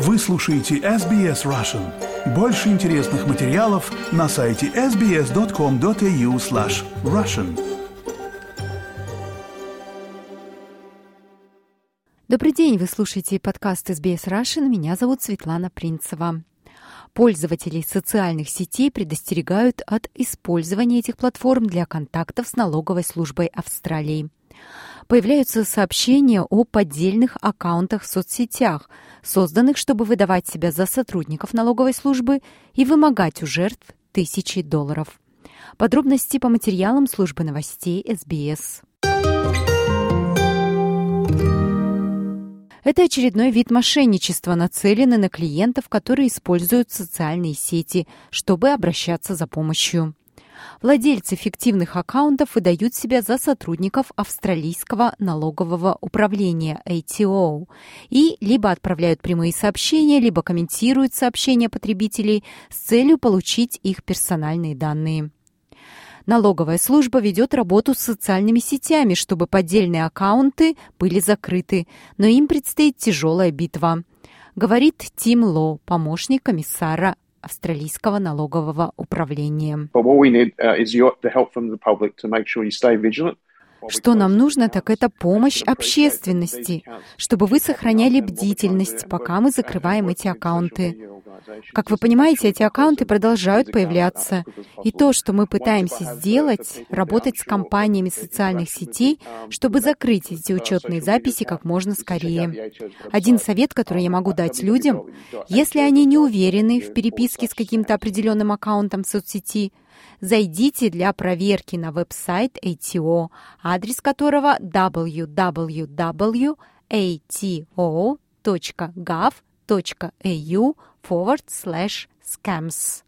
Вы слушаете SBS Russian. Больше интересных материалов на сайте sbs.com.au slash russian. Добрый день, вы слушаете подкаст SBS Russian. Меня зовут Светлана Принцева. Пользователей социальных сетей предостерегают от использования этих платформ для контактов с налоговой службой Австралии появляются сообщения о поддельных аккаунтах в соцсетях, созданных, чтобы выдавать себя за сотрудников налоговой службы и вымогать у жертв тысячи долларов. Подробности по материалам службы новостей СБС. Это очередной вид мошенничества, нацеленный на клиентов, которые используют социальные сети, чтобы обращаться за помощью. Владельцы фиктивных аккаунтов выдают себя за сотрудников австралийского налогового управления ATO и либо отправляют прямые сообщения, либо комментируют сообщения потребителей с целью получить их персональные данные. Налоговая служба ведет работу с социальными сетями, чтобы поддельные аккаунты были закрыты, но им предстоит тяжелая битва, говорит Тим Ло, помощник комиссара австралийского налогового управления. Что нам нужно, так это помощь общественности, чтобы вы сохраняли бдительность, пока мы закрываем эти аккаунты. Как вы понимаете, эти аккаунты продолжают появляться. И то, что мы пытаемся сделать, работать с компаниями социальных сетей, чтобы закрыть эти учетные записи как можно скорее. Один совет, который я могу дать людям, если они не уверены в переписке с каким-то определенным аккаунтом соцсети, зайдите для проверки на веб-сайт ATO, адрес которого www.ato.gov.au forward slash scams.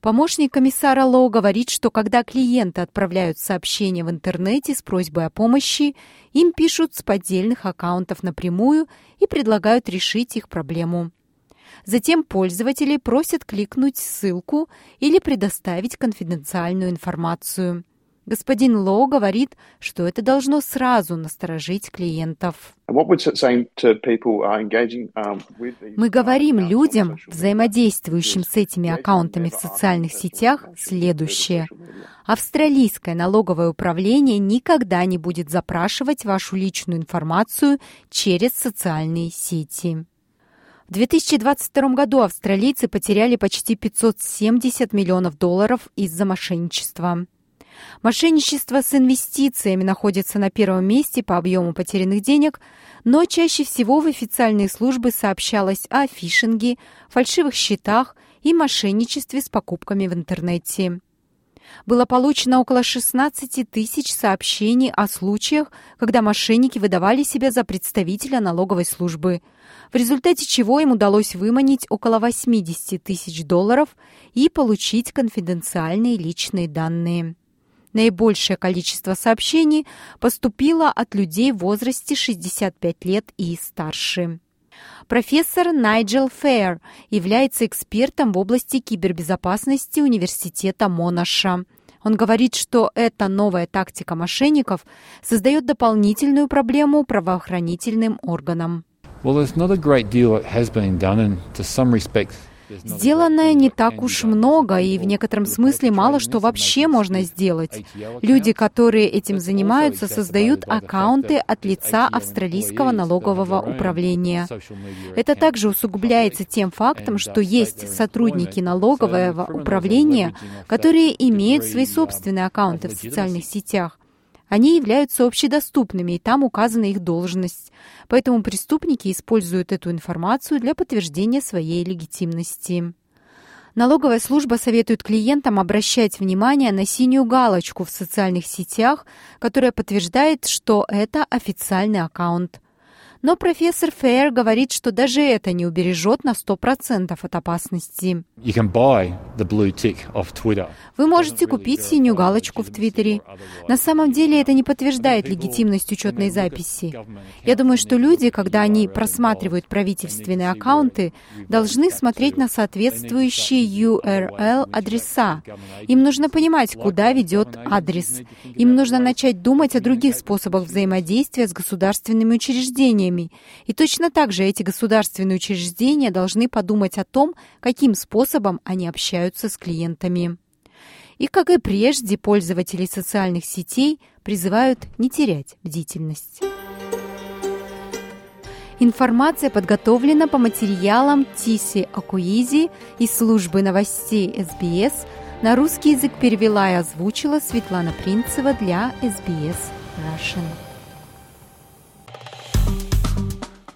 Помощник комиссара Лоу говорит, что когда клиенты отправляют сообщения в интернете с просьбой о помощи, им пишут с поддельных аккаунтов напрямую и предлагают решить их проблему. Затем пользователи просят кликнуть ссылку или предоставить конфиденциальную информацию. Господин Лоу говорит, что это должно сразу насторожить клиентов. Мы говорим людям, взаимодействующим с этими аккаунтами в социальных сетях, следующее. Австралийское налоговое управление никогда не будет запрашивать вашу личную информацию через социальные сети. В 2022 году австралийцы потеряли почти 570 миллионов долларов из-за мошенничества. Мошенничество с инвестициями находится на первом месте по объему потерянных денег, но чаще всего в официальные службы сообщалось о фишинге, фальшивых счетах и мошенничестве с покупками в интернете. Было получено около 16 тысяч сообщений о случаях, когда мошенники выдавали себя за представителя налоговой службы – в результате чего им удалось выманить около 80 тысяч долларов и получить конфиденциальные личные данные. Наибольшее количество сообщений поступило от людей в возрасте 65 лет и старше. Профессор Найджел Фейр является экспертом в области кибербезопасности Университета Монаша. Он говорит, что эта новая тактика мошенников создает дополнительную проблему правоохранительным органам. Well, Сделано не так уж много, и в некотором смысле мало что вообще можно сделать. Люди, которые этим занимаются, создают аккаунты от лица австралийского налогового управления. Это также усугубляется тем фактом, что есть сотрудники налогового управления, которые имеют свои собственные аккаунты в социальных сетях. Они являются общедоступными, и там указана их должность. Поэтому преступники используют эту информацию для подтверждения своей легитимности. Налоговая служба советует клиентам обращать внимание на синюю галочку в социальных сетях, которая подтверждает, что это официальный аккаунт. Но профессор Фейер говорит, что даже это не убережет на 100% от опасности. Вы можете купить синюю галочку в Твиттере. На самом деле это не подтверждает легитимность учетной записи. Я думаю, что люди, когда они просматривают правительственные аккаунты, должны смотреть на соответствующие URL-адреса. Им нужно понимать, куда ведет адрес. Им нужно начать думать о других способах взаимодействия с государственными учреждениями, компаниями. И точно так же эти государственные учреждения должны подумать о том, каким способом они общаются с клиентами. И, как и прежде, пользователи социальных сетей призывают не терять бдительность. Информация подготовлена по материалам Тиси Акуизи из службы новостей СБС. На русский язык перевела и озвучила Светлана Принцева для СБС Russian.